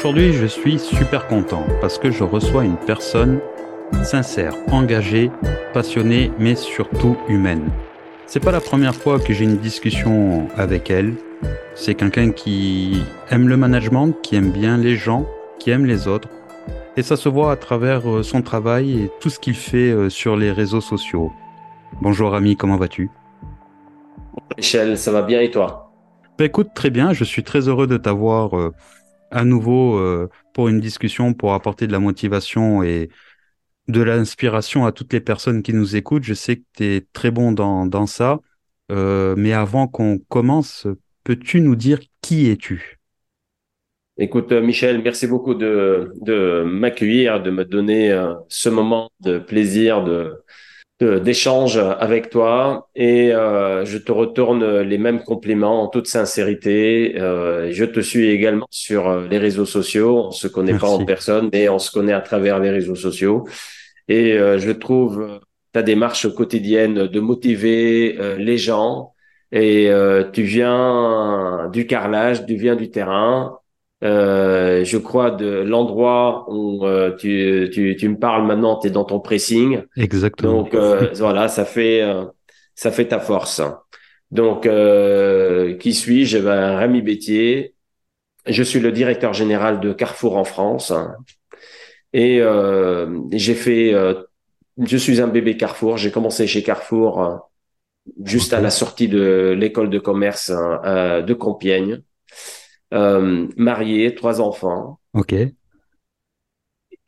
Aujourd'hui, je suis super content parce que je reçois une personne sincère, engagée, passionnée, mais surtout humaine. C'est pas la première fois que j'ai une discussion avec elle. C'est quelqu'un qui aime le management, qui aime bien les gens, qui aime les autres. Et ça se voit à travers euh, son travail et tout ce qu'il fait euh, sur les réseaux sociaux. Bonjour ami, comment vas-tu? Michel, ça va bien et toi? Bah, Écoute, très bien, je suis très heureux de t'avoir euh, à nouveau pour une discussion, pour apporter de la motivation et de l'inspiration à toutes les personnes qui nous écoutent. Je sais que tu es très bon dans, dans ça. Euh, mais avant qu'on commence, peux-tu nous dire qui es-tu? Écoute, euh, Michel, merci beaucoup de, de m'accueillir, de me donner euh, ce moment de plaisir, de d'échange avec toi et je te retourne les mêmes compliments en toute sincérité. je te suis également sur les réseaux sociaux. On se connaît pas en personne, mais on se connaît à travers les réseaux sociaux. Et euh, je trouve euh, ta démarche quotidienne de motiver euh, les gens. Et tu viens du carrelage, tu viens du terrain. Je crois de l'endroit où tu, tu, tu, me parles maintenant, tu es dans ton pressing. Exactement. Donc voilà, ça fait ça fait ta force. Donc qui suis-je? Ben, Rémi Bétier. Je suis le directeur général de Carrefour en France. Et euh, j'ai fait, euh, je suis un bébé Carrefour. J'ai commencé chez Carrefour euh, juste à la sortie de l'école de commerce de Compiègne. Marié, trois enfants. Ok.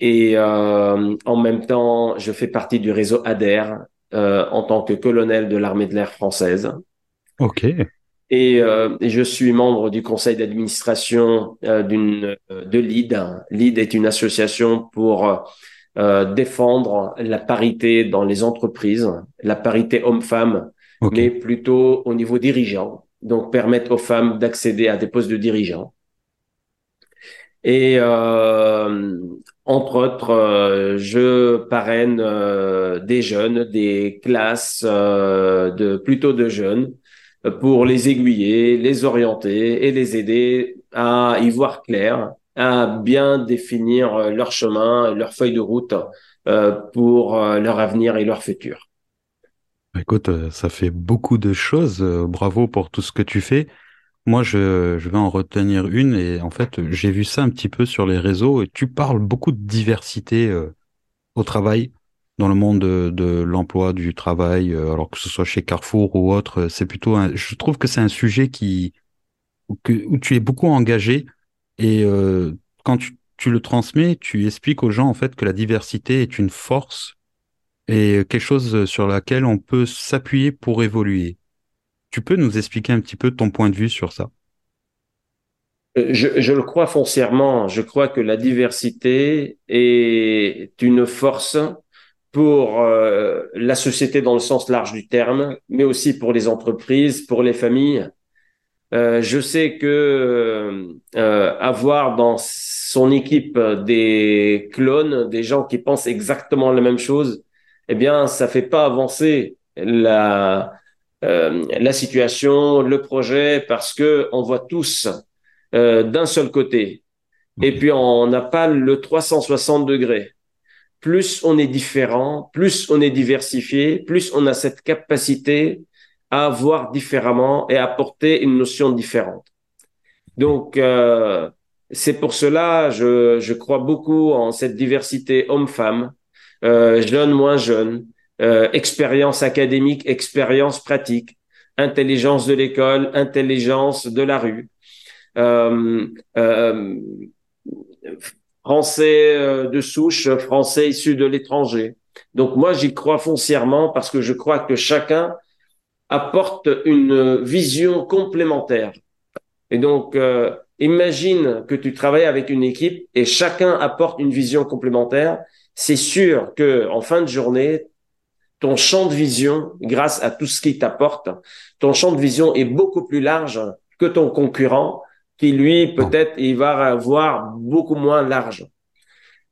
Et en même temps, je fais partie du réseau ADER en tant que colonel de l'armée de l'air française. Ok. Et, euh, je suis membre du conseil d'administration euh, d'une euh, de LEAD. LEAD est une association pour défendre la parité dans les entreprises, la parité homme-femme, mais plutôt au niveau dirigeant. Donc permettre aux femmes d'accéder à des postes de dirigeants. Et entre autres, je parraine des jeunes, des classes de plutôt de jeunes pour les aiguiller, les orienter et les aider à y voir clair, à bien définir euh, leur chemin, leur feuille de route euh, pour euh, leur avenir et leur futur. Écoute, ça fait beaucoup de choses. Bravo pour tout ce que tu fais. Moi, je, vais en retenir une et en fait, j'ai vu ça un petit peu sur les réseaux et tu parles beaucoup de diversité au travail dans le monde de, l'emploi, du travail, euh, alors que ce soit chez Carrefour ou autre, c'est plutôt je trouve que c'est un sujet qui, où tu es beaucoup engagé et euh, quand tu, le transmets, tu expliques aux gens en fait que la diversité est une force et quelque chose sur laquelle on peut s'appuyer pour évoluer. Tu peux nous expliquer un petit peu ton point de vue sur ça? Euh, je, le crois foncièrement. Je crois que la diversité est une force pour euh, la société dans le sens large du terme, mais aussi pour les entreprises, pour les familles. Euh, je sais que euh, avoir dans son équipe des clones, des gens qui pensent exactement la même chose, eh bien, ça fait pas avancer la euh, la situation, le projet, parce que on voit tous d'un seul côté. Et puis on n'a pas le 360 degrés plus on est différent, plus on est diversifié, plus on a cette capacité à voir différemment et à porter une notion différente. Donc, euh, c'est pour cela, je, je crois beaucoup en cette diversité homme-femme, euh, jeune, moins jeune, euh, expérience académique, expérience pratique, intelligence de l'école, intelligence de la rue. Euh, euh, français euh, de souche, français issu de l'étranger. Donc moi, j'y crois foncièrement parce que je crois que chacun apporte une vision complémentaire. Et donc, euh, imagine que tu travailles avec une équipe et chacun apporte une vision complémentaire. C'est sûr que en fin de journée, ton champ de vision, grâce à tout ce qu'il t'apporte, ton champ de vision est beaucoup plus large que ton concurrent qui lui, peut-être, il va avoir beaucoup moins large.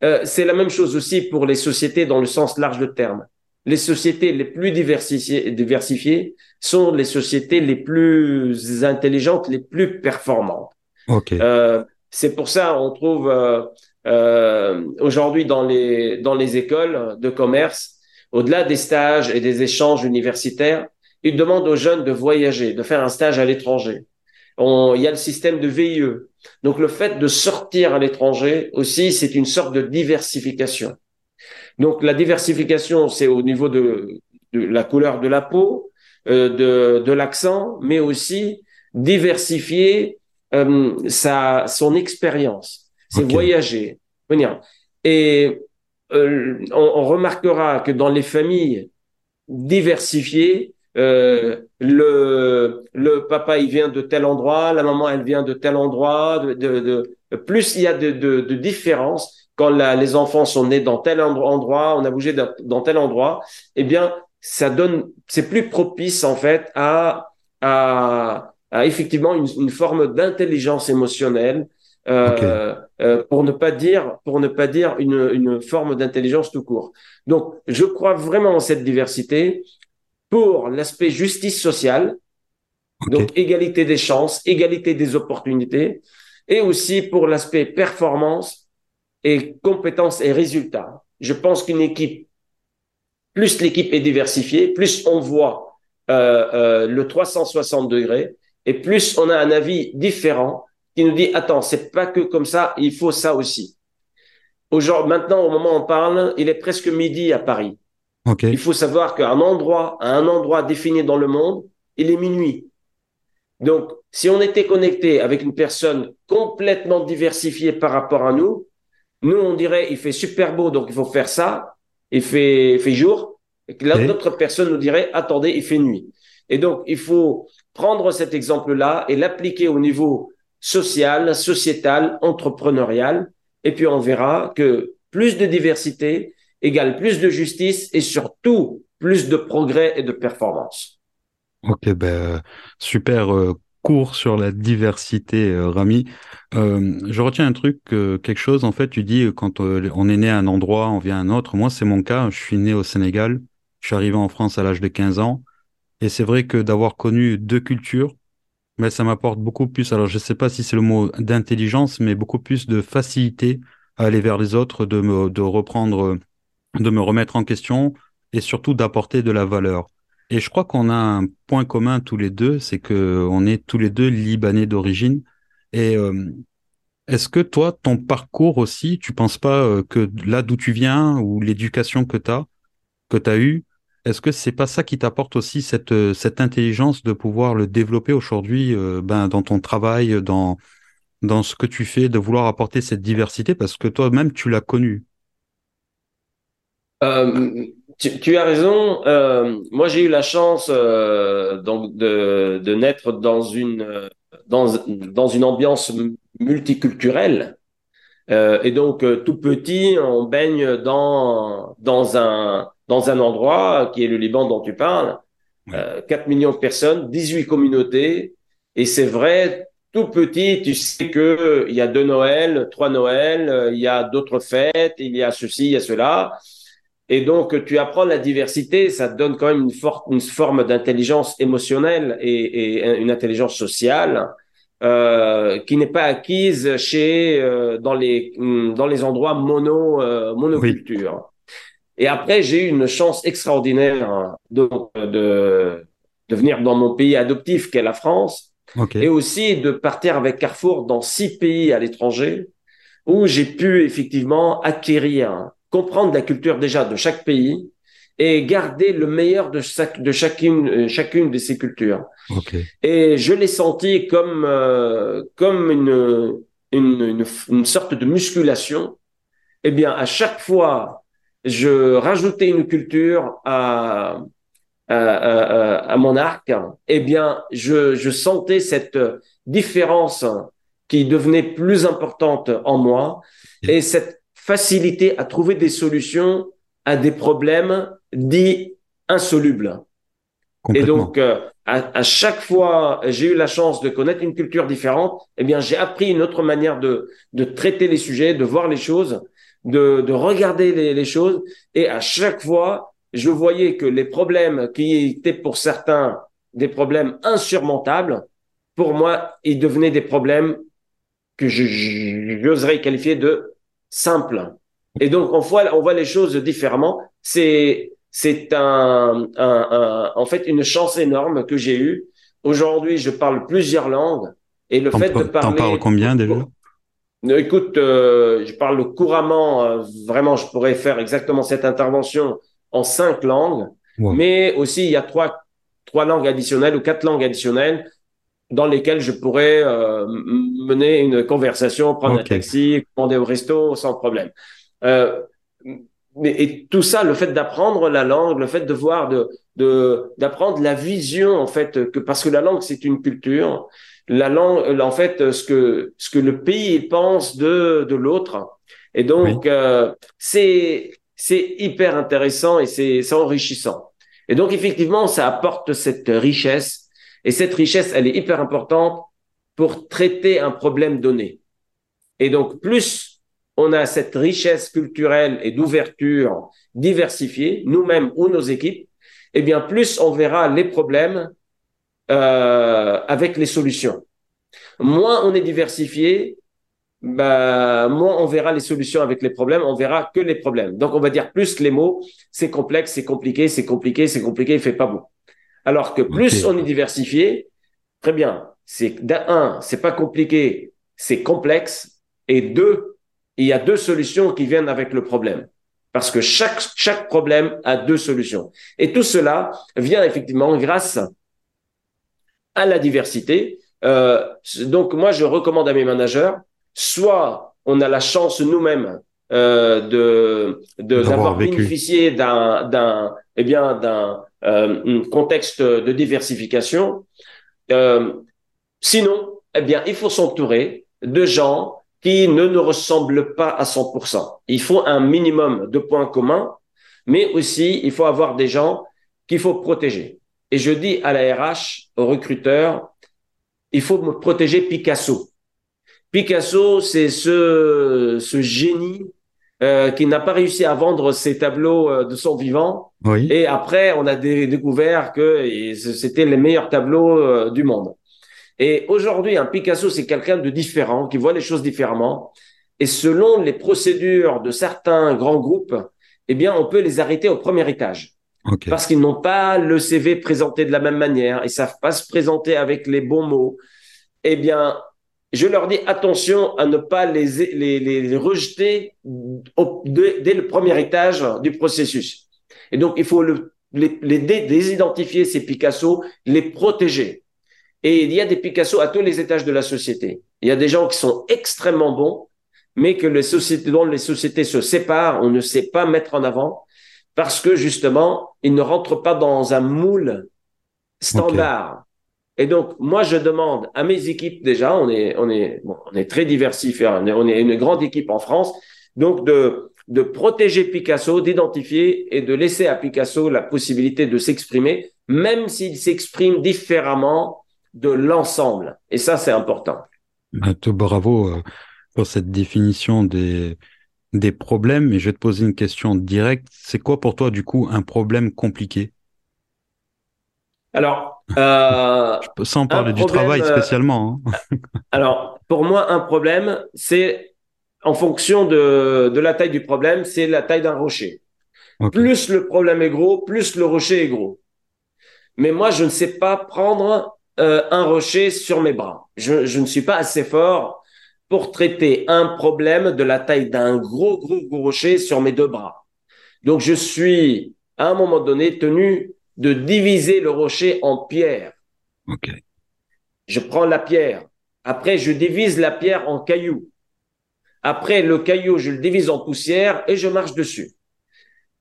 Euh, c'est la même chose aussi pour les sociétés dans le sens large de terme. les sociétés les plus diversifiées, diversifiées sont les sociétés les plus intelligentes, les plus performantes. Euh, c'est pour ça on trouve euh, euh, aujourd'hui dans les dans les écoles de commerce, au-delà des stages et des échanges universitaires, ils demandent aux jeunes de voyager, de faire un stage à l'étranger. Il y a le système de VIE. Donc le fait de sortir à l'étranger aussi, c'est une sorte de diversification. Donc la diversification, c'est au niveau de, la couleur de la peau, euh, de, de l'accent, mais aussi diversifier euh, sa, son expérience. C'est voyager, venir. Et euh, on, on, remarquera que dans les familles diversifiées, euh, le, le papa il vient de tel endroit, la maman elle vient de tel endroit, de, de, de plus il y a de, de, de différences, quand les enfants sont nés dans tel endroit, on a bougé dans tel endroit, eh bien, ça donne, c'est plus propice en fait à, à, à effectivement une, une forme d'intelligence émotionnelle, euh, euh, pour ne pas dire, pour ne pas dire une, une forme d'intelligence tout court. Donc, je crois vraiment en cette diversité pour l'aspect justice sociale, donc égalité des chances, égalité des opportunités, et aussi pour l'aspect performance et compétences et résultats. Je pense qu'une équipe, plus l'équipe est diversifiée, plus on voit euh, euh, le 360 degrés et plus on a un avis différent qui nous dit attends, c'est pas que comme ça, il faut ça aussi. Aujourd'hui, maintenant, au moment où on parle, il est presque midi à Paris. Okay. Il faut savoir qu'à un endroit, à un endroit défini dans le monde, il est minuit. Donc, si on était connecté avec une personne complètement diversifiée par rapport à nous, nous, on dirait, il fait super beau, donc il faut faire ça. Il fait, fait jour. Et l'autre personne nous dirait, attendez, il fait nuit. Et donc, il faut prendre cet exemple-là et l'appliquer au niveau social, sociétal, entrepreneurial. Et puis, on verra que plus de diversité égale plus de justice et surtout plus de progrès et de performance. Ok, ben, super euh, cours sur la diversité, euh, Rami. Euh, je retiens un truc, euh, quelque chose. En fait, tu dis quand on est né à un endroit, on vient à un autre. Moi, c'est mon cas. Je suis né au Sénégal. Je suis arrivé en France à l'âge de 15 ans. Et c'est vrai que d'avoir connu deux cultures, mais ça m'apporte beaucoup plus. Alors, je ne sais pas si c'est le mot d'intelligence, mais beaucoup plus de facilité à aller vers les autres, de me, reprendre, de me remettre en question et surtout d'apporter de la valeur. Et je crois qu'on a un point commun tous les deux, c'est que on est tous les deux libanais d'origine. Et euh, est-ce que toi, ton parcours aussi, tu penses pas euh, que là d'où tu viens ou l'éducation que tu as, que tu as eue, est-ce que c'est pas ça qui t'apporte aussi cette, euh, intelligence de pouvoir le développer aujourd'hui ben, dans ton travail, dans, dans ce que tu fais, de vouloir apporter cette diversité? Parce que toi-même, tu l'as connu tu, as raison. Euh, moi, j'ai eu la chance euh, donc de, de naître dans une dans dans une ambiance multiculturelle. Euh, et donc euh, tout petit, on baigne dans dans un dans un endroit qui est le Liban dont tu parles. Euh, 4 millions de personnes, 18 communautés. Et c'est vrai, tout petit, tu sais que il y a deux Noëls, trois Noëls, il y a d'autres fêtes, il y a ceci, il y a cela. Et donc, tu apprends la diversité, ça te donne quand même une, forte, une forme d'intelligence émotionnelle et, et, une intelligence sociale euh, qui n'est pas acquise chez euh, dans les dans les endroits mono euh, monoculture. Et après, j'ai eu une chance extraordinaire de, de, de venir dans mon pays adoptif qu'est la France, et aussi de partir avec Carrefour dans six pays à l'étranger où j'ai pu effectivement acquérir comprendre la culture déjà de chaque pays et garder le meilleur de, chaque, de chacune, euh, chacune de ces cultures. Et je l'ai senti comme, euh, comme une, une, une, sorte de musculation. Eh bien, à chaque fois, je rajoutais une culture à, à, à, à mon arc. Eh bien, je, je sentais cette différence qui devenait plus importante en moi et cette facilité à trouver des solutions à des problèmes dits insolubles. Et donc, euh, à, chaque fois, j'ai eu la chance de connaître une culture différente. Eh bien, j'ai appris une autre manière de, de traiter les sujets, de voir les choses, de, de regarder les, les choses. Et à chaque fois, je voyais que les problèmes qui étaient pour certains des problèmes insurmontables, pour moi, ils devenaient des problèmes que j'oserais qualifier de simples. Et donc, on voit, on voit les choses différemment. C'est, c'est un, un, en fait, une chance énorme que j'ai eue. Aujourd'hui, je parle plusieurs langues. Et le fait de parler. T'en parles combien déjà? Écoute, euh, je parle couramment, euh, vraiment, je pourrais faire exactement cette intervention en cinq langues, mais aussi il y a trois, trois langues additionnelles ou quatre langues additionnelles dans lesquelles je pourrais euh, mener une conversation, prendre un taxi, commander au resto sans problème. Euh, et tout ça, le fait d'apprendre la langue, le fait de voir, de d'apprendre la vision en fait, que parce que la langue c'est une culture, la langue, en fait, ce que ce que le pays pense de de l'autre, et donc euh, c'est c'est hyper intéressant et c'est enrichissant. Et donc effectivement, ça apporte cette richesse et cette richesse, elle est hyper importante pour traiter un problème donné. Et donc plus on a cette richesse culturelle et d'ouverture diversifiée, nous-mêmes ou nos équipes, eh bien plus on verra les problèmes euh, avec les solutions. Moins on est diversifié, bah, moins on verra les solutions avec les problèmes, on verra que les problèmes. Donc, on va dire plus les mots, c'est complexe, c'est compliqué, c'est compliqué, c'est compliqué, il fait pas beau. Alors que plus on est diversifié, très bien, c'est d'un, c'est pas compliqué, c'est complexe, et deux, il y a deux solutions qui viennent avec le problème. Parce que chaque, chaque problème a deux solutions. Et tout cela vient effectivement grâce à la diversité. Euh, donc, moi, je recommande à mes managers soit on a la chance nous-mêmes euh, de d'avoir bénéficié d'un d'un eh bien d'un euh, contexte de diversification. Sinon, eh bien, il faut s'entourer de gens qui ne nous ressemblent pas à 100%. Il faut un minimum de points communs, mais aussi il faut avoir des gens qu'il faut protéger. Et je dis à la RH, aux recruteurs, il faut me protéger Picasso. Picasso, c'est ce, ce génie euh, qui n'a pas réussi à vendre ses tableaux euh, de son vivant. Oui. Et après, on a découvert que c'était les meilleurs tableaux euh, du monde. Et aujourd'hui, un Picasso, c'est quelqu'un de différent, qui voit les choses différemment. Et selon les procédures de certains grands groupes, eh bien, on peut les arrêter au premier étage. Parce qu'ils n'ont pas le CV présenté de la même manière, ils savent pas se présenter avec les bons mots. Eh bien, je leur dis attention à ne pas les, rejeter dès le premier étage du processus. Et donc, il faut le, les, les désidentifier, ces Picasso, les protéger. Et il y a des Picasso à tous les étages de la société. Il y a des gens qui sont extrêmement bons, mais que dont les sociétés se séparent, on ne sait pas mettre en avant parce que justement, ils ne rentrent pas dans un moule standard. Et donc, moi, je demande à mes équipes déjà, on est, on est, bon, on est très diversifié, on est, on est une grande équipe en France, donc de, de protéger Picasso, d'identifier et de laisser à Picasso la possibilité de s'exprimer, même s'il s'exprime différemment de l'ensemble. Et ça, c'est important. Bravo euh, pour cette définition des, des problèmes. Mais je vais te poser une question directe. C'est quoi pour toi, du coup, un problème compliqué? Alors, euh, sans parler du travail euh, spécialement. Hein. alors, pour moi, un problème, c'est en fonction de, de la taille du problème, c'est la taille d'un rocher. Plus le problème est gros, plus le rocher est gros. Mais moi, je ne sais pas prendre euh, un rocher sur mes bras. Je, je ne suis pas assez fort pour traiter un problème de la taille d'un gros, gros, gros rocher sur mes deux bras. Donc, je suis, à un moment donné, tenu de diviser le rocher en pierres. Je prends la pierre. Après, je divise la pierre en cailloux. Après, le caillou, je le divise en poussière et je marche dessus.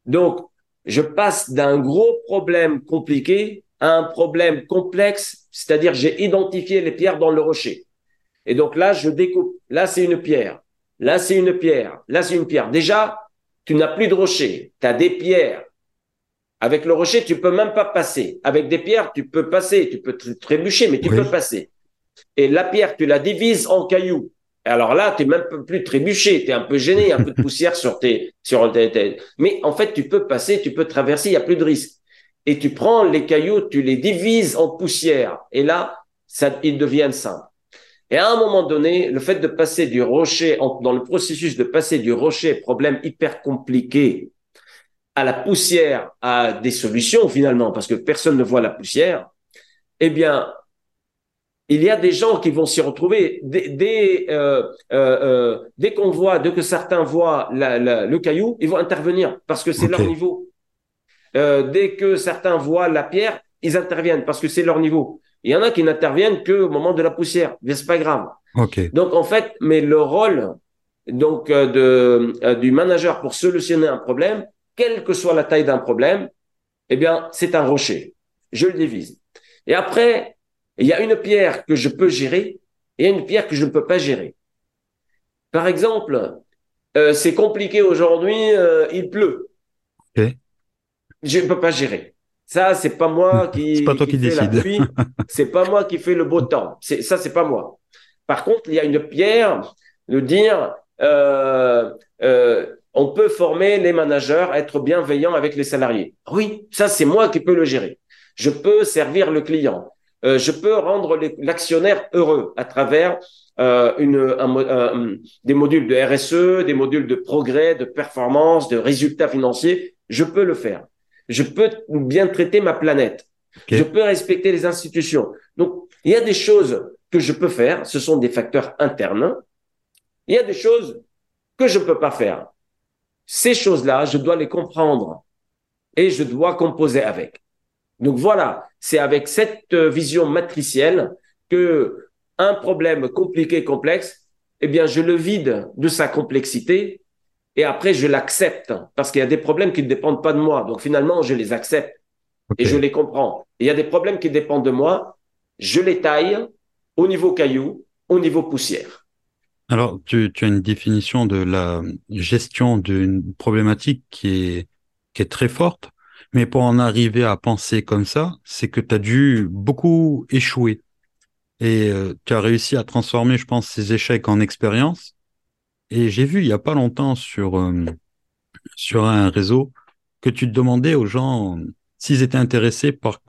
Donc, je passe d'un gros problème compliqué à un problème complexe, c'est-à-dire j'ai identifié les pierres dans le rocher. Et donc là, je découpe. Là, c'est une pierre. Là, c'est une pierre. Là, c'est une pierre. Déjà, tu n'as plus de rocher. Tu as des pierres. Avec le rocher, tu peux même pas passer. Avec des pierres, tu peux passer, tu peux trébucher, mais tu peux passer. Et la pierre, tu la divises en cailloux. Alors là, tu es même plus trébuché, tu es un peu gêné, un peu de poussière sur tes, sur tes, mais en fait, tu peux passer, tu peux traverser, il n'y a plus de risque. Et tu prends les cailloux, tu les divises en poussière. Et là, ça, ils deviennent simples. Et à un moment donné, le fait de passer du rocher, dans le processus de passer du rocher, problème hyper compliqué, à la poussière, à des solutions finalement, parce que personne ne voit la poussière, eh bien, il y a des gens qui vont s'y retrouver dès, euh, euh, euh, dès qu'on voit, dès que certains voient le caillou, ils vont intervenir parce que c'est leur niveau. dès que certains voient la pierre, ils interviennent parce que c'est leur niveau. Il y en a qui n'interviennent que au moment de la poussière, mais c'est pas grave. Donc en fait, mais le rôle donc de du manager pour solutionner un problème, quelle que soit la taille d'un problème, eh bien c'est un rocher. Je le divise. Et après, il y a une pierre que je peux gérer et une pierre que je ne peux pas gérer. Par exemple, euh, c'est compliqué aujourd'hui, euh, il pleut. Je ne peux pas gérer. Ça, c'est pas moi qui, pas toi qui, c'est pas moi qui fais le beau temps. C'est ça, c'est pas moi. Par contre, il y a une pierre de dire euh, euh, on peut former les managers à être bienveillants avec les salariés. Oui, ça, c'est moi qui peux le gérer. Je peux servir le client. Euh, je peux rendre l'actionnaire heureux à travers euh, une, un, des modules de RSE, des modules de progrès, de performance, de résultats financiers. Je peux le faire. Je peux bien traiter ma planète. Je peux respecter les institutions. Donc, il y a des choses que je peux faire. Ce sont des facteurs internes. Il y a des choses que je ne peux pas faire. Ces choses-là, je dois les comprendre et je dois composer avec. Donc voilà, c'est avec cette euh, vision matricielle que un problème compliqué, complexe, eh bien, je le vide de sa complexité et après, je l'accepte parce qu'il y a des problèmes qui ne dépendent pas de moi. Donc finalement, je les accepte et je les comprends. il y a des problèmes qui dépendent de moi, je les taille au niveau caillou, au niveau poussière. Alors, tu, tu as une définition de la gestion d'une problématique qui est, qui est très forte. Mais pour en arriver à penser comme ça, c'est que tu as dû beaucoup échouer. Et euh, tu as réussi à transformer, je pense, ces échecs en expérience. Et j'ai vu il y a pas longtemps sur, euh, sur un réseau que tu demandais aux gens s'ils étaient intéressés par,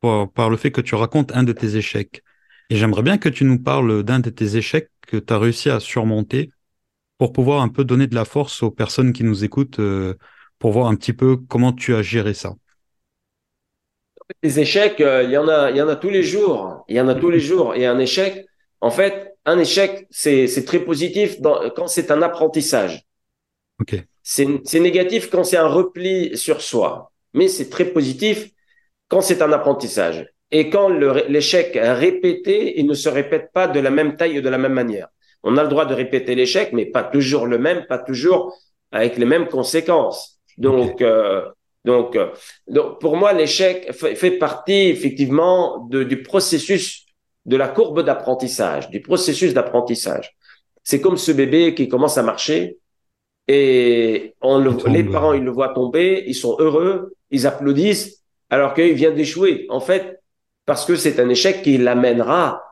par, le fait que tu racontes un de tes échecs. Et j'aimerais bien que tu nous parles d'un de tes échecs que tu as réussi à surmonter pour pouvoir un peu donner de la force aux personnes qui nous écoutent euh, pour voir un petit peu comment tu as géré ça. Les échecs, euh, il y y en a tous les jours. Il y en a tous les jours. Et un échec, en fait, un échec, c'est très positif dans, quand c'est un apprentissage. C'est négatif quand c'est un repli sur soi, mais c'est très positif quand c'est un apprentissage. Et quand l'échec est répété, il ne se répète pas de la même taille et de la même manière. On a le droit de répéter l'échec, mais pas toujours le même, pas toujours avec les mêmes conséquences. Donc, euh, donc, euh, donc, pour moi, l'échec fait, partie effectivement de, du processus de la courbe d'apprentissage, du processus d'apprentissage. C'est comme ce bébé qui commence à marcher et on le, les parents ils le voient tomber, ils sont heureux, ils applaudissent alors qu'il vient d'échouer. En fait, parce que c'est un échec qui l'amènera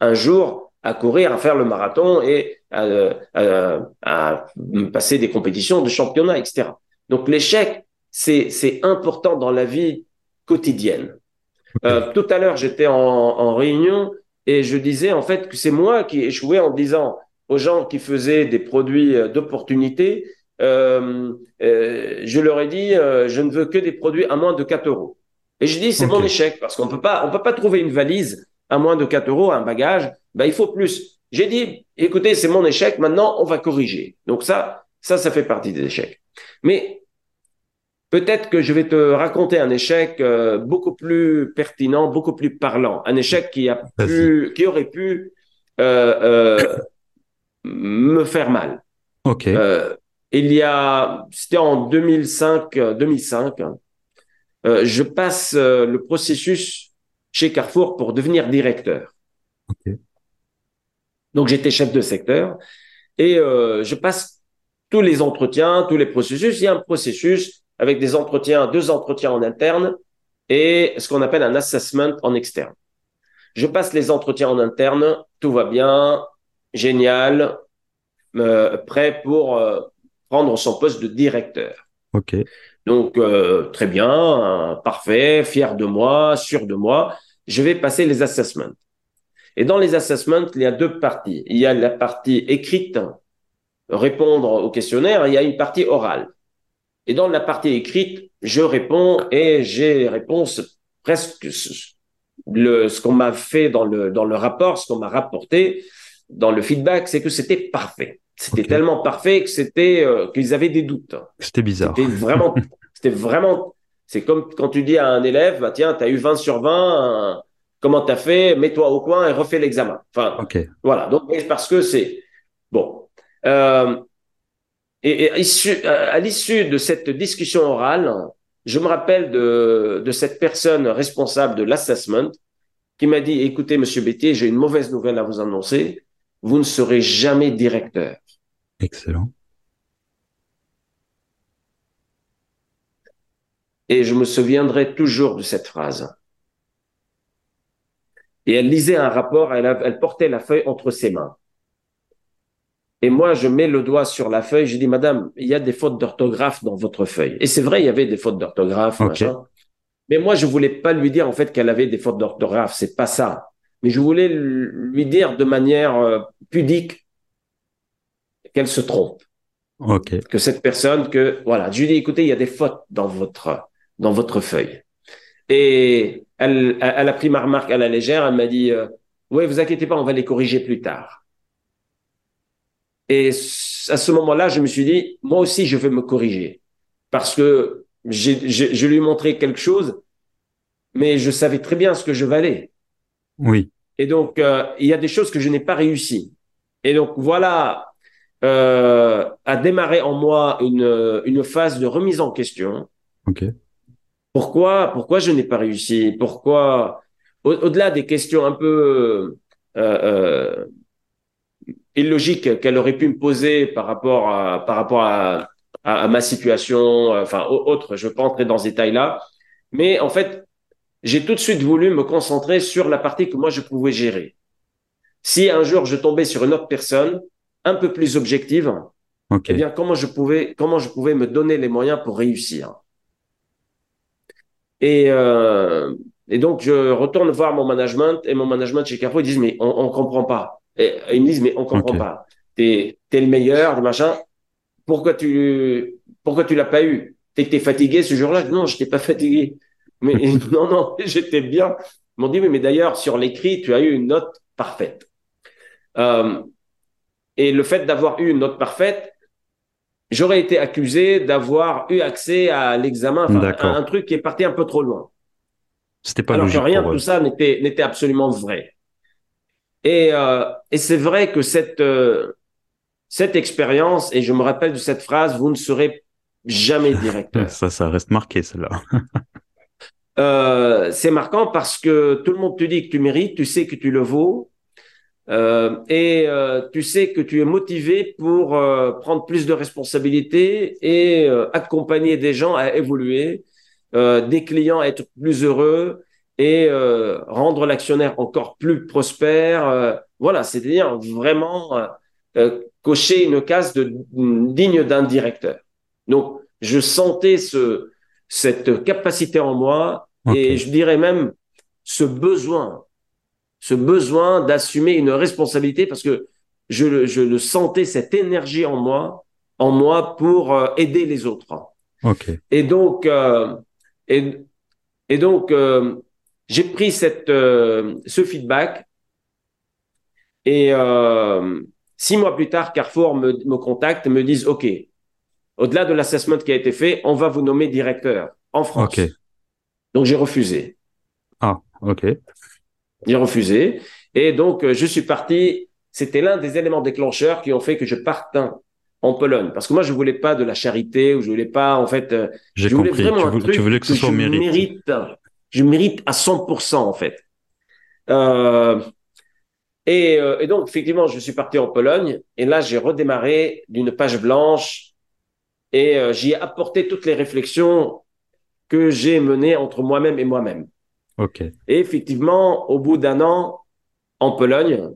un jour à courir, à faire le marathon et à, à, à passer des compétitions de championnat, etc. Donc l'échec, c'est important dans la vie quotidienne. Euh, tout à l'heure, j'étais en, en, réunion et je disais en fait que c'est moi qui échouais en disant aux gens qui faisaient des produits euh, d'opportunité, euh, euh, je leur ai dit, euh, je ne veux que des produits à moins de 4 euros. Et je dis, c'est mon échec parce qu'on peut pas, on peut pas trouver une valise à moins de 4 euros, un bagage. Ben, il faut plus. J'ai dit, écoutez, c'est mon échec. Maintenant, on va corriger. Donc ça, ça, ça fait partie des échecs. Mais peut-être que je vais te raconter un échec euh, beaucoup plus pertinent, beaucoup plus parlant, un échec qui a pu, qui aurait pu euh, euh, me faire mal. Ok. il y a, c'était en 2005, 2005. je passe le processus chez Carrefour pour devenir directeur. Ok. Donc j'étais chef de secteur et je passe tous les entretiens, tous les processus. Il y a un processus avec des entretiens, deux entretiens en interne et ce qu'on appelle un assessment en externe. Je passe les entretiens en interne, tout va bien, génial, euh, prêt pour euh, prendre son poste de directeur. Ok. Donc, euh, très bien, parfait, fier de moi, sûr de moi. Je vais passer les assessments. Et dans les assessments, il y a deux parties. Il y a la partie écrite, répondre au questionnaire, et il y a une partie orale. Et dans la partie écrite, je réponds et j'ai les réponses presque le, ce qu'on m'a fait dans le, dans le rapport, ce qu'on m'a rapporté dans le feedback, c'est que c'était parfait. C'était tellement parfait que c'était euh, qu'ils avaient des doutes. C'était bizarre. C'était vraiment, c'était vraiment, c'est comme quand tu dis à un élève, bah, tiens, tu as eu 20 sur 20, euh, comment t'as fait, mets-toi au coin et refais l'examen. Enfin, voilà. Donc, parce que c'est, bon. Euh, et, à l'issue de cette discussion orale, je me rappelle de, de cette personne responsable de l'assessment qui m'a dit, écoutez, monsieur Bétier, j'ai une mauvaise nouvelle à vous annoncer. Vous ne serez jamais directeur. Excellent. Et je me souviendrai toujours de cette phrase. Et elle lisait un rapport, elle portait la feuille entre ses mains. Et moi, je mets le doigt sur la feuille, je dis, Madame, il y a des fautes d'orthographe dans votre feuille. Et c'est vrai, il y avait des fautes d'orthographe. Mais moi, je voulais pas lui dire en fait qu'elle avait des fautes d'orthographe, c'est pas ça. Mais je voulais lui dire de manière euh, pudique qu'elle se trompe que cette personne que voilà, je lui dis écoutez, il y a des fautes dans votre dans votre feuille. Et elle elle a pris ma remarque à la légère, elle m'a dit euh, ouais, vous inquiétez pas, on va les corriger plus tard. Et à ce moment-là, je me suis dit moi aussi je vais me corriger parce que je lui ai montré quelque chose mais je savais très bien ce que je valais. Oui. Et donc, euh, il y a des choses que je n'ai pas réussi. Et donc, voilà, euh, a démarré en moi une, une phase de remise en question. Ok. Pourquoi, pourquoi je n'ai pas réussi? Pourquoi, au- au-delà des questions un peu euh, illogiques qu'elle aurait pu me poser par rapport à, par rapport à, à, à ma situation, enfin, au- autre, je ne vais pas entrer dans ce détail-là. Mais en fait, j'ai tout de suite voulu me concentrer sur la partie que moi je pouvais gérer. Si un jour je tombais sur une autre personne un peu plus objective, eh bien comment je pouvais comment je pouvais me donner les moyens pour réussir? Et euh, et donc je retourne voir mon management et mon management chez Carrefour ils disent mais on, on comprend pas. Et ils me disent mais on comprend pas. T'es t'es le meilleur, machin. Pourquoi tu pourquoi tu l'as pas eu? T'es que t'es fatigué ce jour-là? Non, je n'étais pas fatigué. Mais non, non, j'étais bien. Ils m'ont dit, oui, mais d'ailleurs, sur l'écrit, tu as eu une note parfaite. Euh, et le fait d'avoir eu une note parfaite, j'aurais été accusé d'avoir eu accès à l'examen, enfin, D'accord. un, truc qui est parti un peu trop loin. C'était pas Alors logique que rien de tout ça n'était absolument vrai. Et, euh, et c'est vrai que cette, euh, cette expérience, et je me rappelle de cette phrase, vous ne serez jamais directeur. Ça, ça reste marqué, celle-là. Euh, c'est marquant parce que tout le monde te dit que tu mérites, tu sais que tu le vaux, euh, et euh, tu sais que tu es motivé pour euh, prendre plus de responsabilités et accompagner des gens à évoluer, des clients à être plus heureux et euh, rendre l'actionnaire encore plus prospère. euh, voilà, c'est-à-dire vraiment euh, cocher une case de, digne d'un directeur. Donc, je sentais ce, cette capacité en moi et je dirais même ce besoin, ce besoin d'assumer une responsabilité parce que je, le- je le sentais cette énergie en moi, en moi pour aider les autres. Ok. Et donc, et, et donc, euh, j'ai pris cette, euh, ce feedback et euh, six mois plus tard, Carrefour me, me contacte et me disent, OK, au-delà de l'assessment qui a été fait, on va vous nommer directeur en France. Donc, j'ai refusé. Ah, ok. J'ai refusé. Et donc, euh, je suis parti. C'était l'un des éléments déclencheurs qui ont fait que je parte en Pologne. Parce que moi, je voulais pas de la charité ou je voulais pas, en fait, J'ai je voulais compris. vraiment Tu un voulais, truc tu voulais que ce soit mérite. mérite. Je mérite à 100%, en fait. Euh, et, euh, et donc, effectivement, je suis parti en Pologne et là, j'ai redémarré d'une page blanche et euh, j'y ai apporté toutes les réflexions que j'ai menées entre moi-même et moi-même. Ok. Et effectivement, au bout d'un an en Pologne,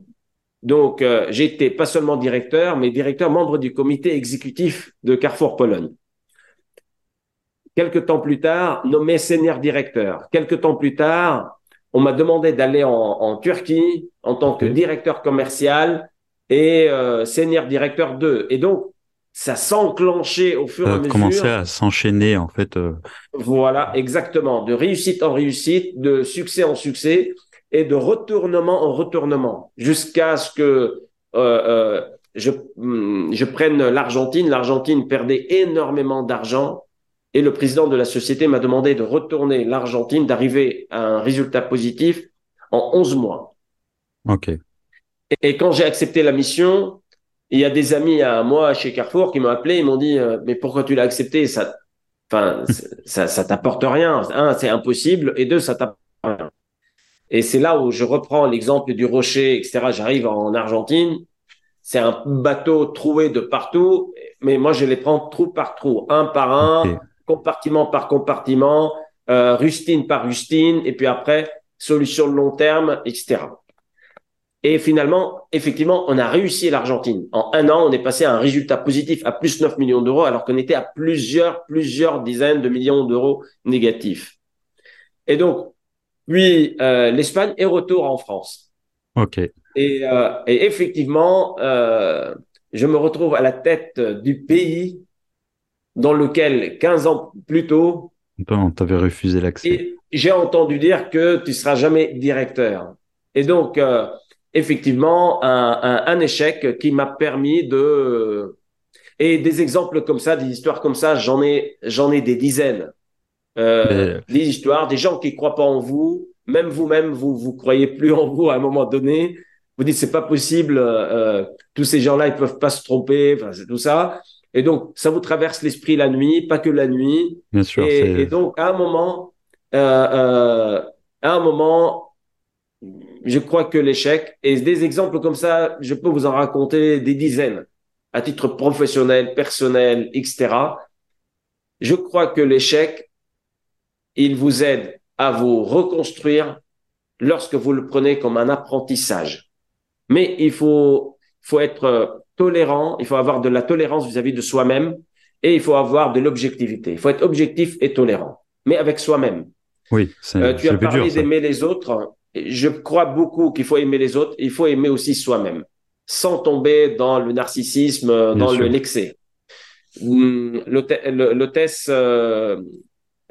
Donc, euh, été pas seulement directeur, mais directeur membre du comité exécutif de Carrefour Pologne. Quelques temps plus tard, nommé senior directeur. Quelques temps plus tard, on m'a demandé d'aller en, Turquie en tant que directeur commercial et euh, senior directeur 2. Et donc, ça s'enclenchait au fur et à mesure. Ça commençait à s'enchaîner, en fait. Euh. Voilà, exactement. De réussite en réussite, de succès en succès et de retournement en retournement jusqu'à ce que euh, euh, je, hmm, je prenne l'Argentine. L'Argentine perdait énormément d'argent et le président de la société m'a demandé de retourner l'Argentine, d'arriver à un résultat positif en 11 mois. OK. Et, quand j'ai accepté la mission, il y a des amis à moi chez Carrefour qui m'ont appelé, ils m'ont dit euh, mais pourquoi tu l'as accepté? Ça, enfin, ça, ça t'apporte rien. Un, c'est impossible, et deux, ça t'apporte rien. Et c'est là où je reprends l'exemple du rocher, etc. J'arrive en Argentine, c'est un bateau troué de partout, mais moi je les prends trou par trou, un par un, compartiment par compartiment, euh, rustine par rustine, et puis après solution de long terme, etc. Et finalement, effectivement, on a réussi l'Argentine. En un an, on est passé à un résultat positif à plus 9 millions d'euros, alors qu'on était à plusieurs, plusieurs dizaines de millions d'euros négatifs. Et donc, puis euh, l'Espagne est retour en France. OK. Et, euh, et effectivement, euh, je me retrouve à la tête du pays dans lequel 15 ans plus tôt, on t'avait refusé l'accès. J'ai entendu dire que tu seras jamais directeur. Et donc, euh, effectivement, un, un, un, échec qui m'a permis de et des exemples comme ça, des histoires comme ça, j'en ai j'en ai des dizaines. Euh, des histoires, des gens qui croient pas en vous, même vous-même, vous vous croyez plus en vous à un moment donné. Vous dites c'est pas possible, euh, tous ces gens-là ils peuvent pas se tromper, enfin c'est tout ça. Et donc ça vous traverse l'esprit la nuit, pas que la nuit. Bien sûr. Et, et donc à un moment, euh, euh, à un moment, je crois que l'échec et des exemples comme ça, je peux vous en raconter des dizaines à titre professionnel, personnel, etc. Je crois que l'échec il vous aide à vous reconstruire lorsque vous le prenez comme un apprentissage. Mais il faut, faut être euh, tolérant, il faut avoir de la tolérance vis-à-vis de soi-même et il faut avoir de l'objectivité. Il faut être objectif et tolérant, mais avec soi-même. Oui, euh, tu as parlé d'aimer les autres. Je crois beaucoup qu'il faut aimer les autres. Il faut aimer aussi soi-même, sans tomber dans le narcissisme, dans le l'excès. Hum, l'hôtesse euh,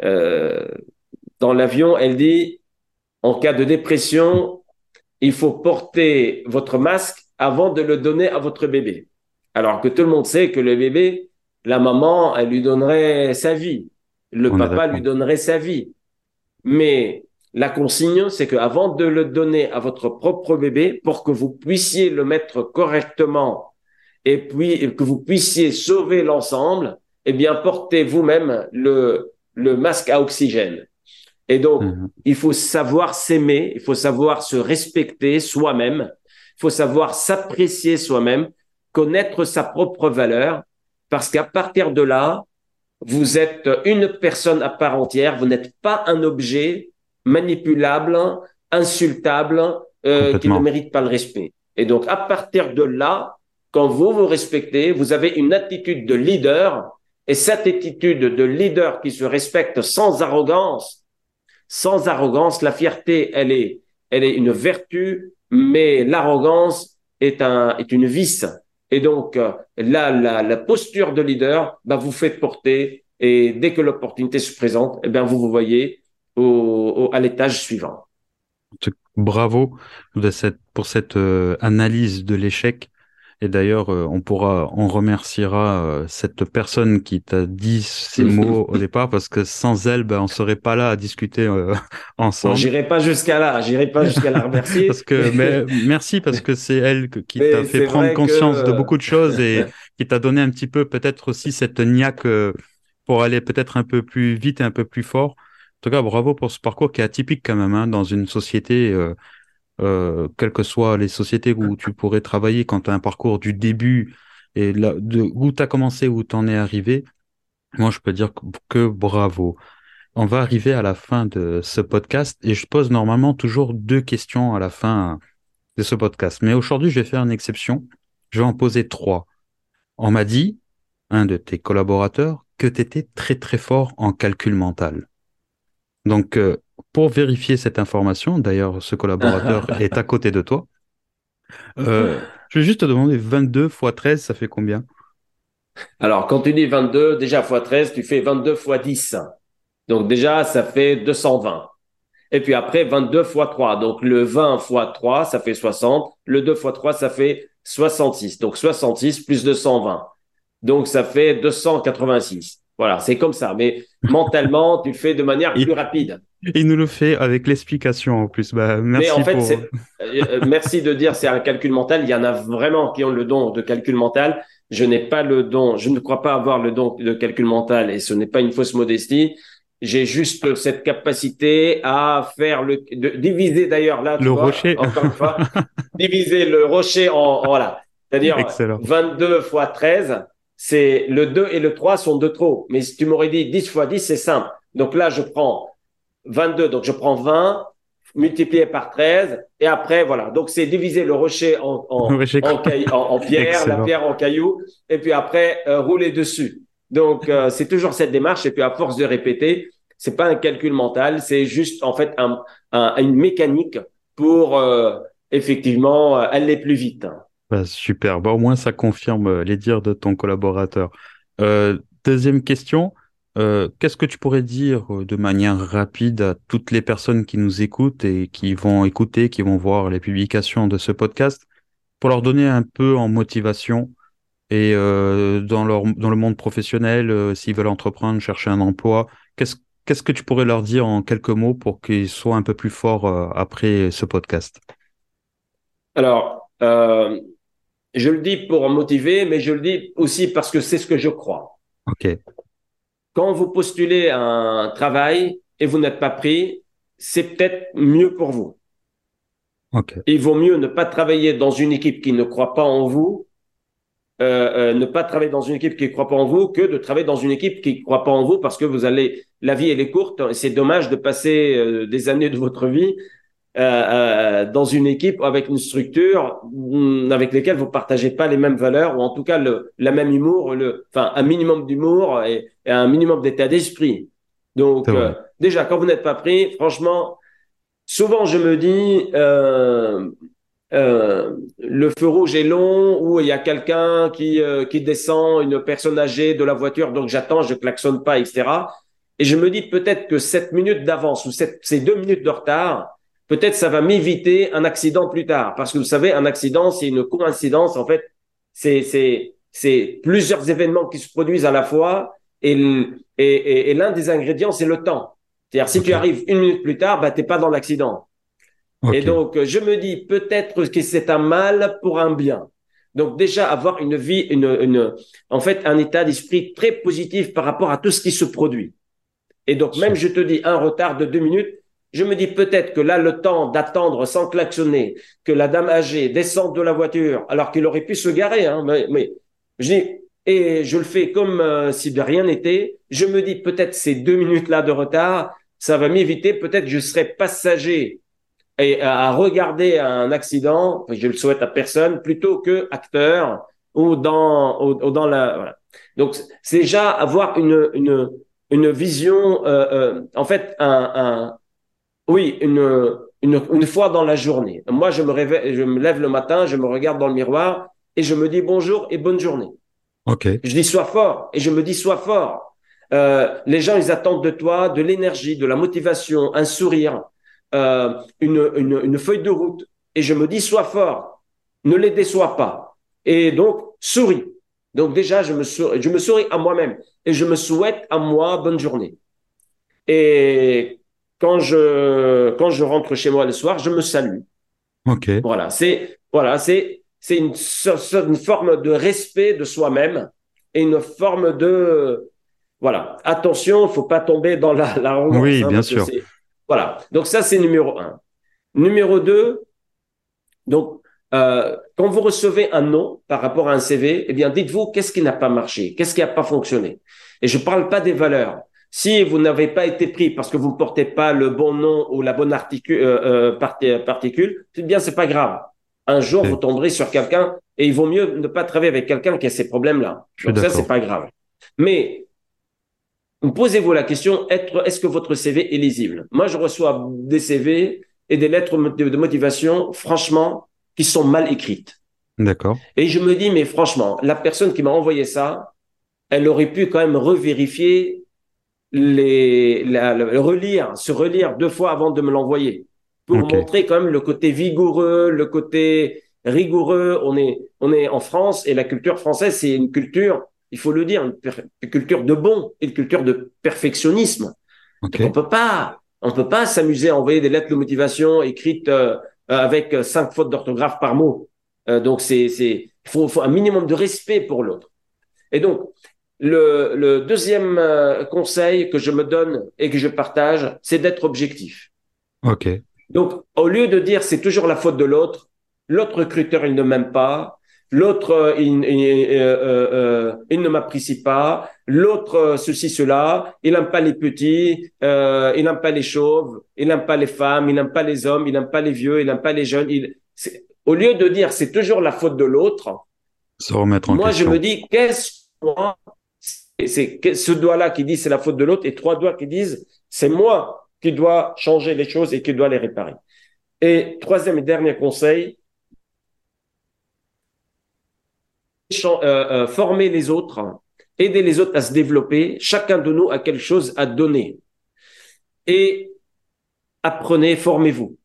euh, dans l'avion, elle dit, en cas de dépression, il faut porter votre masque avant de le donner à votre bébé. Alors que tout le monde sait que le bébé, la maman, elle lui donnerait sa vie. Le papa lui donnerait sa vie. Mais la consigne, c'est qu'avant de le donner à votre propre bébé, pour que vous puissiez le mettre correctement et puis que vous puissiez sauver l'ensemble, eh bien, portez vous-même le, le masque à oxygène. Et donc, mhm. il faut savoir s'aimer, il faut savoir se respecter soi-même, il faut savoir s'apprécier soi-même, connaître sa propre valeur, parce qu'à partir de là, vous êtes une personne à part entière, vous n'êtes pas un objet manipulable, insultable, euh, qui ne mérite pas le respect. Et donc, à partir de là, quand vous vous respectez, vous avez une attitude de leader et cette attitude de leader qui se respecte sans arrogance, sans arrogance, la fierté, elle est, elle est une vertu, mais l'arrogance est un, est une vice. Et donc, euh, là, la, la posture de leader, bah, vous faites porter et dès que l'opportunité se présente, eh bien, vous vous voyez au, à l'étage suivant. Bravo pour cette euh, analyse de l'échec et d'ailleurs, euh, on pourra, on remerciera euh, cette personne qui t'a dit ces mots au départ parce que sans elle, ben, on serait pas là à discuter euh, ensemble. j'irai pas jusqu'à là, j'irai pas jusqu'à la remercier. parce que, mais, merci parce que c'est elle qui t'a fait prendre conscience de beaucoup de choses et qui t'a donné un petit peu peut-être aussi cette niaque pour aller peut-être un peu plus vite et un peu plus fort. En tout cas, bravo pour ce parcours qui est atypique quand même hein, dans une société euh, quelles que soient les sociétés où tu pourrais travailler quand tu as un parcours du début et là, de où tu as commencé, où tu en es arrivé, moi je peux dire que, bravo. On va arriver à la fin de ce podcast et je pose normalement toujours deux questions à la fin de ce podcast. Mais aujourd'hui, je vais faire une exception. Je vais en poser trois. On m'a dit, un de tes collaborateurs, que tu étais très très fort en calcul mental. Donc, euh, pour vérifier cette information, d'ailleurs, ce collaborateur est à côté de toi, euh, je vais juste te demander 22 x 13, ça fait combien? Alors, quand tu dis 22, déjà x 13, tu fais 22 x 10. Donc, déjà, ça fait 220. Et puis après, 22 x 3. Donc, le 20 x 3, ça fait 60. Le 2 x 3, ça fait 66. Donc, 66 plus 220. Donc, ça fait 286. Voilà, c'est comme ça. Mais mentalement, tu le fais de manière plus rapide. Il nous le fait avec l'explication en plus. Bah, merci Mais en fait, pour... Euh, euh, merci de dire c'est un calcul mental. Il y en a vraiment qui ont le don de calcul mental. Je n'ai pas le don, je ne crois pas avoir le don de calcul mental et ce n'est pas une fausse modestie. J'ai juste cette capacité à faire le, de, diviser d'ailleurs là, le rocher. encore une fois, diviser le rocher en, voilà. C'est-à-dire 22 fois 13, c'est le 2 et le 3 sont de trop. Mais si tu m'aurais dit 10 fois 10, c'est simple. Donc là, je prends 22, donc je prends 20 multiplié par 13 et après voilà. Donc c'est diviser le rocher en en, en, pierre la pierre en caillou et puis après euh, rouler dessus. Donc euh, c'est toujours cette démarche et puis à force de répéter c'est pas un calcul mental c'est juste en fait un, une mécanique pour euh, effectivement aller plus vite. Bah, super. Bah, au moins ça confirme les dires de ton collaborateur. Deuxième question euh, qu'est-ce que tu pourrais dire euh, de manière rapide à toutes les personnes qui nous écoutent et qui vont écouter, qui vont voir les publications de ce podcast, pour leur donner un peu en motivation et euh, dans, leur, dans le monde professionnel, s'ils veulent entreprendre, chercher un emploi, qu'est-ce qu'est-ce que tu pourrais leur dire en quelques mots pour qu'ils soient un peu plus forts après ce podcast? Alors, je le dis pour motiver, mais je le dis aussi parce que c'est ce que je crois. Ok quand vous postulez un travail et vous n'êtes pas pris, c'est peut-être mieux pour vous. Il vaut mieux ne pas travailler dans une équipe qui ne croit pas en vous, euh, euh, ne pas travailler dans une équipe qui ne croit pas en vous, que de travailler dans une équipe qui ne croit pas en vous parce que vous allez, la vie elle est courte et c'est dommage de passer euh, des années de votre vie euh, euh, dans une équipe avec une structure avec lesquelles vous partagez pas les mêmes valeurs ou en tout cas le la même humour, le, enfin un minimum d'humour et, un minimum d'état d'esprit. Donc euh, déjà quand vous n'êtes pas pris, franchement, souvent je me dis euh, euh, le feu rouge est long ou il y a quelqu'un qui qui descend, une personne âgée de la voiture, donc j'attends, je klaxonne pas, etc. Et je me dis peut-être que cette minute d'avance ou cette, ces deux minutes de retard, peut-être ça va m'éviter un accident plus tard. Parce que vous savez, un accident, c'est une coïncidence. En fait, c'est, c'est, c'est plusieurs événements qui se produisent à la fois et, et, et, l'un des ingrédients, c'est le temps. C'est-à-dire, si tu arrives une minute plus tard, bah, t'es pas dans l'accident. Et donc, je me dis peut-être que c'est un mal pour un bien. Donc déjà avoir une vie, une, une, en fait, un état d'esprit très positif par rapport à tout ce qui se produit. Et donc même, je te dis, un retard de deux minutes, je me dis peut-être que là, le temps d'attendre sans klaxonner, que la dame âgée descende de la voiture, alors qu'il aurait pu se garer, hein, mais, mais je dis, et je le fais comme euh, si de rien n'était. Je me dis peut-être ces deux minutes-là de retard, ça va m'éviter. Peut-être je serai passager et à regarder un accident, je le souhaite à personne, plutôt que acteur ou dans ou, dans la. Voilà. Donc c'est déjà avoir une une une vision, euh, euh, en fait un, un oui, une, une, une, fois dans la journée. Moi, je me réveille, je me lève le matin, je me regarde dans le miroir et je me dis bonjour et bonne journée. Ok. Je dis sois fort et je me dis sois fort. Euh, les gens, ils attendent de toi de l'énergie, de la motivation, un sourire, euh, une, une, une feuille de route. Et je me dis sois fort, ne les déçois pas. Et donc souris. Donc déjà, je me souris, je me souris à moi-même et je me souhaite à moi bonne journée. Et quand je quand je rentre chez moi le soir, je me salue. Ok. Voilà, c'est voilà, c'est c'est une, une forme de respect de soi-même et une forme de voilà. Attention, il faut pas tomber dans la la Oui, hein, bien sûr. Voilà. Donc ça c'est numéro un. Numéro deux. Donc euh, quand vous recevez un nom par rapport à un CV, eh bien dites-vous qu'est-ce qui n'a pas marché, qu'est-ce qui n'a pas fonctionné? Et je parle pas des valeurs. Si vous n'avez pas été pris parce que vous ne portez pas le bon nom ou la bonne articule, euh, euh, particule, c'est bien, c'est pas grave. Un jour, vous tomberez sur quelqu'un et il vaut mieux ne pas travailler avec quelqu'un qui a ces problèmes-là. Donc ça, c'est pas grave. Mais posez-vous la question est-ce que votre CV est lisible? Moi, je reçois des CV et des lettres de motivation, franchement, qui sont mal écrites. D'accord. Et je me dis, mais franchement, la personne qui m'a envoyé ça, elle aurait pu quand même revérifier les, la, relire, se relire deux fois avant de me l'envoyer pour montrer quand même le côté vigoureux, le côté rigoureux. On est, on est en France et la culture française, c'est une culture, il faut le dire, une, culture de bon, une culture de perfectionnisme. On peut pas, on peut pas s'amuser à envoyer des lettres de motivation écrites euh, avec cinq fautes d'orthographe par mot. Euh, donc c'est, c'est, faut, faut un minimum de respect pour l'autre. Et donc, le, le, deuxième euh, conseil que je me donne et que je partage, c'est d'être objectif. OK. Donc, au lieu de dire c'est toujours la faute de l'autre, l'autre recruteur, il ne m'aime pas, l'autre, euh, il, euh, euh, il, ne m'apprécie pas, l'autre, ceci, cela, il n'aime pas les petits, euh, il n'aime pas les chauves, il n'aime pas les femmes, il n'aime pas les hommes, il n'aime pas les vieux, il n'aime pas les jeunes. Au lieu de dire c'est toujours la faute de l'autre, moi, question. je me dis, qu'est-ce que c'est ce doigt-là qui dit c'est la faute de l'autre et trois doigts qui disent c'est moi qui dois changer les choses et qui doit les réparer. Et troisième et dernier conseil, euh, euh, former les autres, aider les autres à se développer. Chacun de nous a quelque chose à donner. Et apprenez, formez-vous.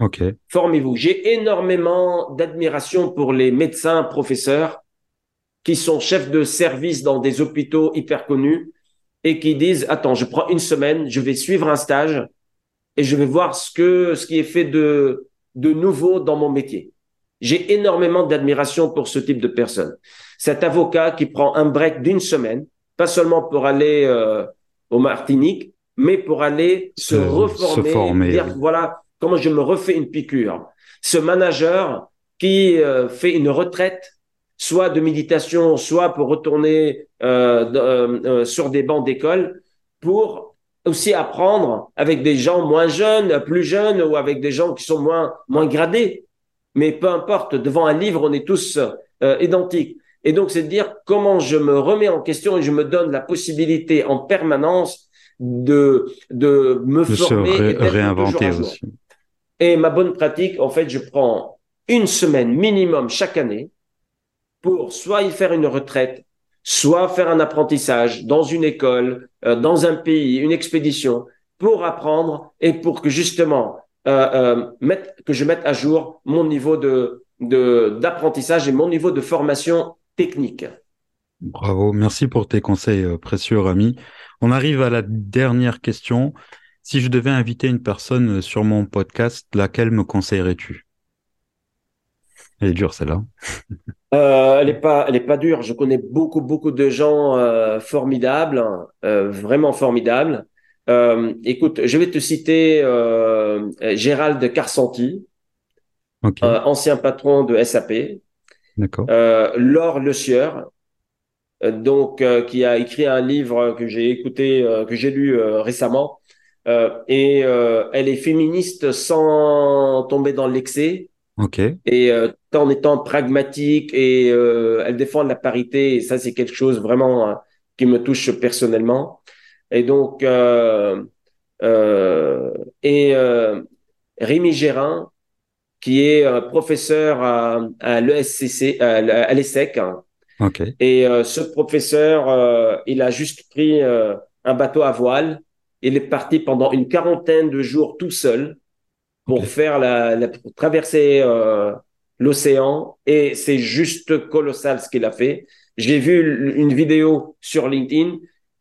Ok. Formez-vous. J'ai énormément d'admiration pour les médecins, professeurs qui sont chefs de service dans des hôpitaux hyper connus et qui disent attends, je prends une semaine, je vais suivre un stage et je vais voir ce que ce qui est fait de de nouveau dans mon métier. J'ai énormément d'admiration pour ce type de personnes. Cet avocat qui prend un break d'une semaine, pas seulement pour aller euh, au Martinique, mais pour aller se, reformer, former, dire voilà comment je me refais une piqûre. Ce manager qui euh, fait une retraite soit de méditation, soit pour retourner euh, euh, euh, sur des bancs d'école, pour aussi apprendre avec des gens moins jeunes, plus jeunes, ou avec des gens qui sont moins moins gradés. Mais peu importe, devant un livre, on est tous identiques. Et donc, c'est de dire comment je me remets en question et je me donne la possibilité en permanence de de me de former, se et réinventer aussi. Et ma bonne pratique, en fait, je prends une semaine minimum chaque année pour soit y faire une retraite, soit faire un apprentissage dans une école, euh, dans un pays, une expédition, pour apprendre et pour que justement euh, euh, que je mette à jour mon niveau d'apprentissage et mon niveau de formation technique. Bravo, merci pour tes conseils précieux, Rami. On arrive à la dernière question. Si je devais inviter une personne sur mon podcast, laquelle me conseillerais-tu? Elle est dure celle-là. Euh, elle est pas, elle est pas dure. Je connais beaucoup, beaucoup de gens euh, formidables, euh, vraiment formidables. Écoute, je vais te citer Gérald Carsanti, ancien patron de SAP, d'accord. Laure Le Sieur, donc qui a écrit un livre que j'ai écouté, que j'ai lu récemment, et elle est féministe sans tomber dans l'excès Ok, et euh, en étant pragmatique et euh, elle défend la parité et ça c'est quelque chose vraiment euh, qui me touche personnellement. Et donc euh, euh, et euh, Rémi Gérin qui est professeur à, à l'ESCC à, l'ESSEC hein. ok, et euh, ce professeur il a juste pris un bateau à voile. Il est parti pendant une quarantaine de jours tout seul pour faire la, la pour traverser euh, l'océan et c'est juste colossal ce qu'il a fait. J'ai vu une vidéo sur LinkedIn,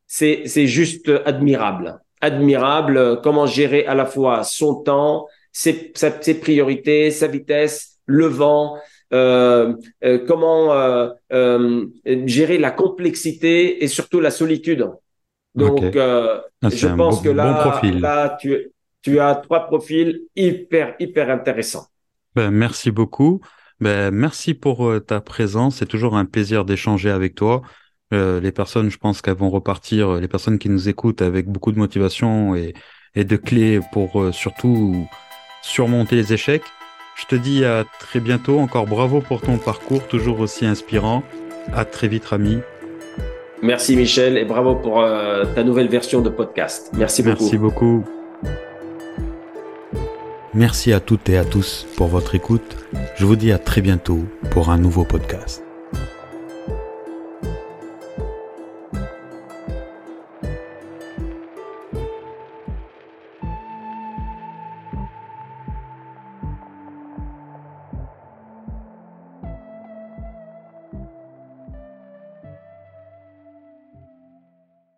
c'est c'est juste admirable, admirable euh, comment gérer à la fois son temps, ses sa- ses priorités, sa vitesse, le vent. Euh, euh, comment euh, euh, gérer la complexité et surtout la solitude. Donc, euh, Ah, je pense bon- que là, bon là, tu, tu as trois profils hyper, hyper intéressants. Ben, merci beaucoup. Ben, merci pour euh, ta présence. C'est toujours un plaisir d'échanger avec toi. Euh, les personnes, je pense qu'elles vont repartir, euh, les personnes qui nous écoutent avec beaucoup de motivation et, et de clés pour euh, surtout surmonter les échecs. Je te dis à très bientôt. Encore bravo pour ton parcours, toujours aussi inspirant. À très vite, Rami. Merci Michel et bravo pour ta nouvelle version de podcast. Merci beaucoup. Merci beaucoup. Merci à toutes et à tous pour votre écoute. Je vous dis à très bientôt pour un nouveau podcast.